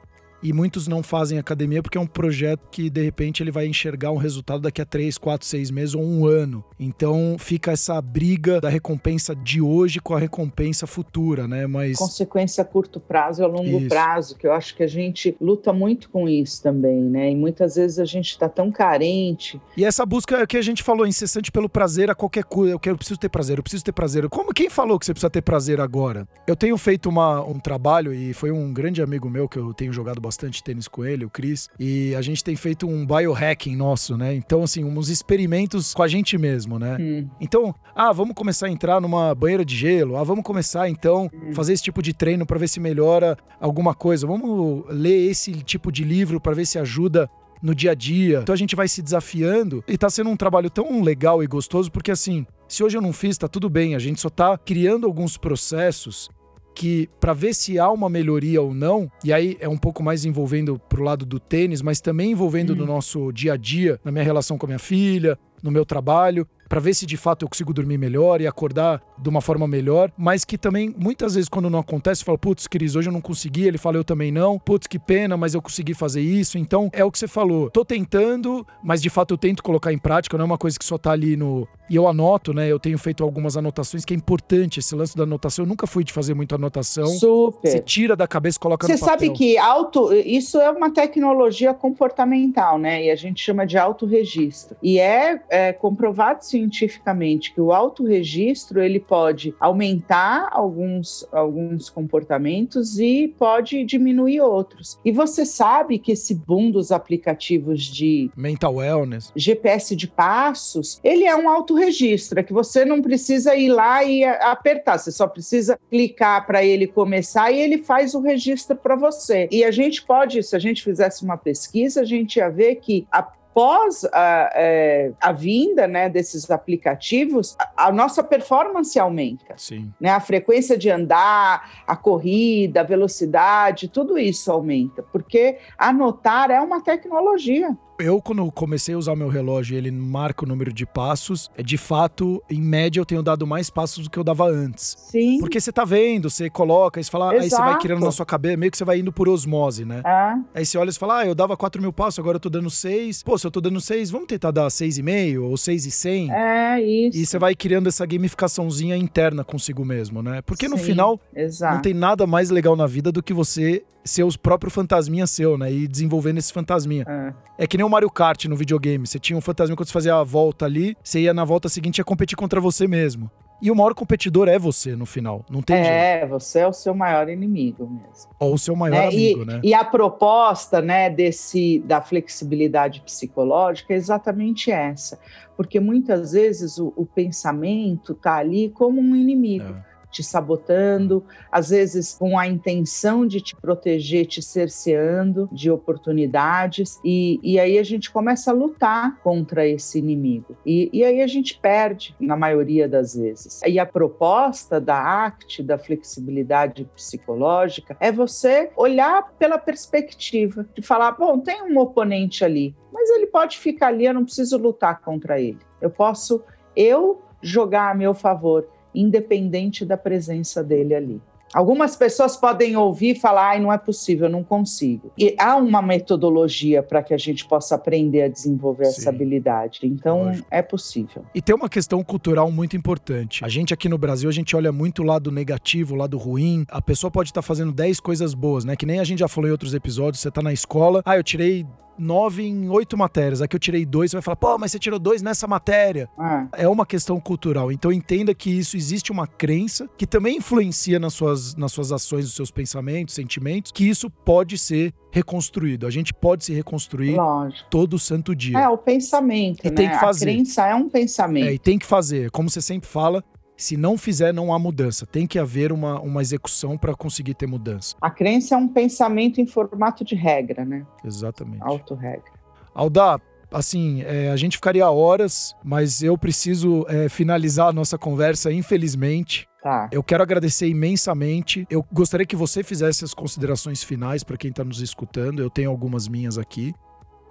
e muitos não fazem academia porque é um projeto que de repente ele vai enxergar um resultado daqui a três, quatro, seis meses ou um ano. Então fica essa briga da recompensa de hoje com a recompensa futura, né? Mas
consequência a curto prazo e a longo isso. prazo, que eu acho que a gente luta muito com isso também, né? E muitas vezes a gente está tão carente.
E essa busca que a gente falou incessante pelo prazer a qualquer coisa, eu quero, eu preciso ter prazer, eu preciso ter prazer. Como quem falou que você precisa ter prazer agora? Eu tenho feito uma, um trabalho e foi um grande amigo meu que eu tenho jogado bastante tênis com ele, o Chris, e a gente tem feito um biohacking nosso, né? Então, assim, uns experimentos com a gente mesmo, né? Hum. Então, ah, vamos começar a entrar numa banheira de gelo, ah, vamos começar então hum. fazer esse tipo de treino para ver se melhora alguma coisa, vamos ler esse tipo de livro para ver se ajuda no dia a dia. Então a gente vai se desafiando e tá sendo um trabalho tão legal e gostoso porque assim, se hoje eu não fiz, tá tudo bem, a gente só tá criando alguns processos que para ver se há uma melhoria ou não, e aí é um pouco mais envolvendo pro lado do tênis, mas também envolvendo hum. no nosso dia a dia, na minha relação com a minha filha, no meu trabalho, para ver se de fato eu consigo dormir melhor e acordar de uma forma melhor, mas que também muitas vezes quando não acontece, fala, putz, Cris, hoje eu não consegui, ele fala, eu também não, putz, que pena, mas eu consegui fazer isso. Então, é o que você falou. Tô tentando, mas de fato eu tento colocar em prática, não é uma coisa que só tá ali no. E eu anoto, né? Eu tenho feito algumas anotações, que é importante esse lance da anotação. Eu nunca fui de fazer muita anotação.
Super.
Você tira da cabeça e coloca
Você
no papel.
sabe que auto, isso é uma tecnologia comportamental, né? E a gente chama de autorregistro. E é, é comprovado cientificamente que o autorregistro ele pode aumentar alguns, alguns comportamentos e pode diminuir outros. E você sabe que esse boom dos aplicativos de
Mental wellness.
GPS de passos, ele é um autorregistro, é que você não precisa ir lá e a- apertar, você só precisa clicar para ele começar e ele faz o registro para você. E a gente pode, se a gente fizesse uma pesquisa, a gente ia ver que após a, é, a vinda né, desses aplicativos, a, a nossa performance aumenta
Sim.
né? A frequência de andar, a corrida, a velocidade, tudo isso aumenta, porque anotar é uma tecnologia.
Eu, quando comecei a usar meu relógio ele marca o número de passos, é de fato, em média, eu tenho dado mais passos do que eu dava antes.
Sim.
Porque você tá vendo, você coloca, aí você fala, aí você vai
Exato.
criando na sua cabeça, meio que você vai indo por osmose, né?
Ah,
Aí você olha e fala, ah, eu dava 4 mil passos, agora eu tô dando 6. Pô, se eu tô dando 6, vamos tentar dar 6,5 ou 6,100?
é isso.
E você vai criando essa gamificaçãozinha interna consigo mesmo, né? Porque no
Sim,
final,
Exato.
não tem nada mais legal na vida do que você ser o próprio fantasminha seu, né? E desenvolvendo esse fantasminha.
Ah,
É que nem o Mario Kart no videogame. Você tinha um fantasma quando você fazia a volta ali, você ia na volta seguinte ia competir contra você mesmo. E o maior competidor é você no final. Não tem jeito.
é, você é o seu maior inimigo mesmo.
Ou o seu maior
né?
amigo,
e,
né?
e a proposta né, desse, da flexibilidade psicológica é exatamente essa. Porque muitas vezes o, o pensamento está ali como um inimigo.
É.
te sabotando, às vezes com a intenção de te proteger, te cerceando de oportunidades, e, e aí a gente começa a lutar contra esse inimigo. E, e aí a gente perde, na maioria das vezes. E a proposta da ACT, da flexibilidade psicológica, é você olhar pela perspectiva, de falar: bom, tem um oponente ali, mas ele pode ficar ali, eu não preciso lutar contra ele. Eu posso, eu jogar a meu favor independente da presença dele ali. Algumas pessoas podem ouvir e falar, ai, não é possível, eu não consigo. E há uma metodologia para que a gente possa aprender a desenvolver
Sim.
essa habilidade. Então,
Lógico.
é possível.
E tem uma questão cultural muito importante. A gente aqui no Brasil, a gente olha muito o lado negativo, o lado ruim. A pessoa pode estar fazendo 10 coisas boas, né? Que nem a gente já falou em outros episódios. Você tá na escola, ah, eu tirei nove em oito matérias. Aqui eu tirei dois, você vai falar, pô, mas você tirou dois nessa matéria.
Ah,
É uma questão cultural. Então entenda que isso existe uma crença que também influencia nas suas, nas suas ações, nos seus pensamentos, sentimentos, que isso pode ser reconstruído. A gente pode se reconstruir
lógico.
todo santo dia.
É o pensamento,
E
né?
tem que fazer.
A crença é um
É,
pensamento.
e tem que fazer. Como você sempre fala, se não fizer, não há mudança. Tem que haver uma, uma execução para conseguir ter mudança.
A crença é um pensamento em formato de regra, né?
Exatamente.
Autorregra.
Aldar, assim, é, a gente ficaria horas, mas eu preciso é, finalizar a nossa conversa, infelizmente.
Tá.
Eu quero agradecer imensamente. Eu gostaria que você fizesse as considerações finais para quem está nos escutando. Eu tenho algumas minhas aqui.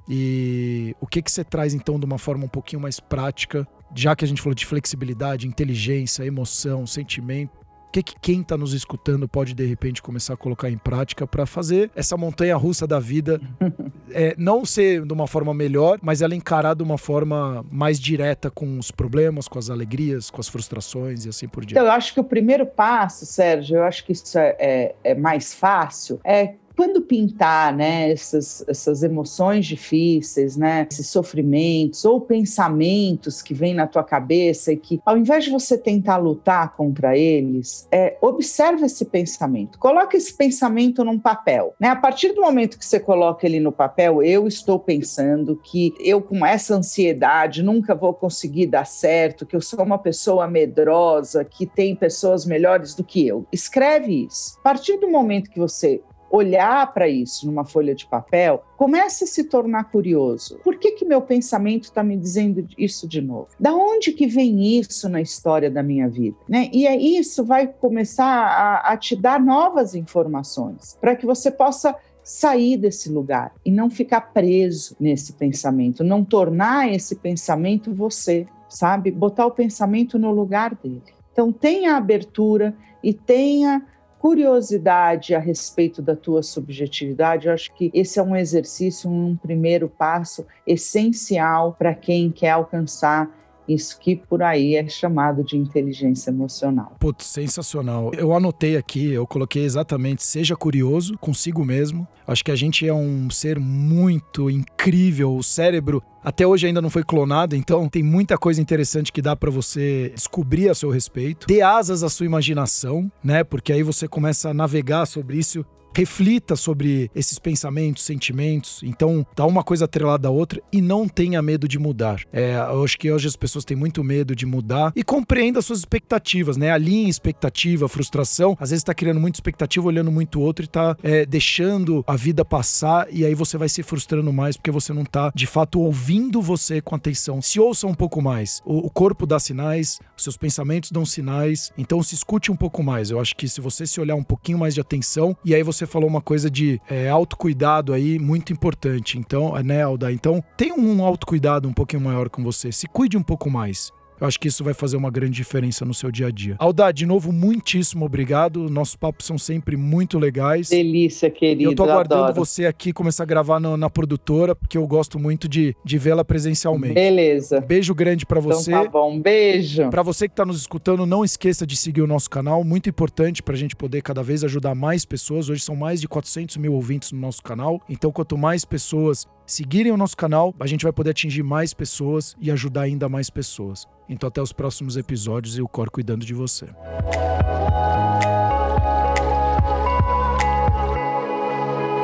E o que que você traz então de uma forma um pouquinho mais prática, já que a gente falou de flexibilidade, inteligência, emoção, sentimento? O que, que quem está nos escutando pode de repente começar a colocar em prática para fazer essa montanha russa da vida (laughs) é, não ser de uma forma melhor, mas ela encarar de uma forma mais direta com os problemas, com as alegrias, com as frustrações e assim por diante?
Então, eu acho que o primeiro passo, Sérgio, eu acho que isso é, é- é mais fácil, é quando pintar né, essas, essas emoções difíceis, né, esses sofrimentos ou pensamentos que vêm na tua cabeça e que, ao invés de você tentar lutar contra eles, é, observe esse pensamento. Coloque esse pensamento num papel. Né? A partir do momento que você coloca ele no papel, eu estou pensando que eu, com essa ansiedade, nunca vou conseguir dar certo, que eu sou uma pessoa medrosa, que tem pessoas melhores do que eu. Escreve isso. A partir do momento que você olhar para isso numa folha de papel, comece a se tornar curioso. Por que que meu pensamento está me dizendo isso de novo? Da onde que vem isso na história da minha vida? Né? E aí isso vai começar a, a te dar novas informações para que você possa sair desse lugar e não ficar preso nesse pensamento, não tornar esse pensamento você. sabe? Botar o pensamento no lugar dele. Então, tenha abertura e tenha curiosidade a respeito da tua subjetividade. Eu acho que esse é um exercício, um primeiro passo essencial para quem quer alcançar isso que por aí é chamado de inteligência emocional.
Putz, sensacional. Eu anotei aqui, eu coloquei exatamente: seja curioso consigo mesmo. Acho que a gente é um ser muito incrível. O cérebro até hoje ainda não foi clonado, então tem muita coisa interessante que dá para você descobrir a seu respeito. Dê asas à sua imaginação, né? Porque aí você começa a navegar sobre isso reflita sobre esses pensamentos, sentimentos. Então, tá uma coisa atrelada à outra e não tenha medo de mudar. É, eu acho que hoje as pessoas têm muito medo de mudar e compreenda as suas expectativas, né? Alinhe expectativa, frustração. Às vezes tá criando muita expectativa, olhando muito outro e tá é, deixando a vida passar e aí você vai se frustrando mais porque você não tá de fato ouvindo você com atenção. Se ouça um pouco mais. O, o corpo dá sinais, os seus pensamentos dão sinais. Então se escute um pouco mais. Eu acho que se você se olhar um pouquinho mais de atenção e aí você você falou uma coisa de é, autocuidado aí muito importante. Então, né, Alda? Então, tem um autocuidado um pouquinho maior com você. Se cuide um pouco mais. Eu acho que isso vai fazer uma grande diferença no seu dia a dia. Aldá, de novo, muitíssimo obrigado. Nossos papos são sempre muito legais.
Delícia, querido.
Eu tô aguardando
adoro.
você aqui começar a gravar na, na produtora, porque eu gosto muito de, de vê-la presencialmente.
Beleza.
Beijo grande para você.
Então tá bom, beijo.
Para você que tá nos escutando, não esqueça de seguir o nosso canal, muito importante pra gente poder cada vez ajudar mais pessoas. Hoje são mais de 400 mil ouvintes no nosso canal, então quanto mais pessoas seguirem o nosso canal, a gente vai poder atingir mais pessoas e ajudar ainda mais pessoas. Então até os próximos episódios e o Cor cuidando de você.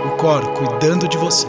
O Cor cuidando de você.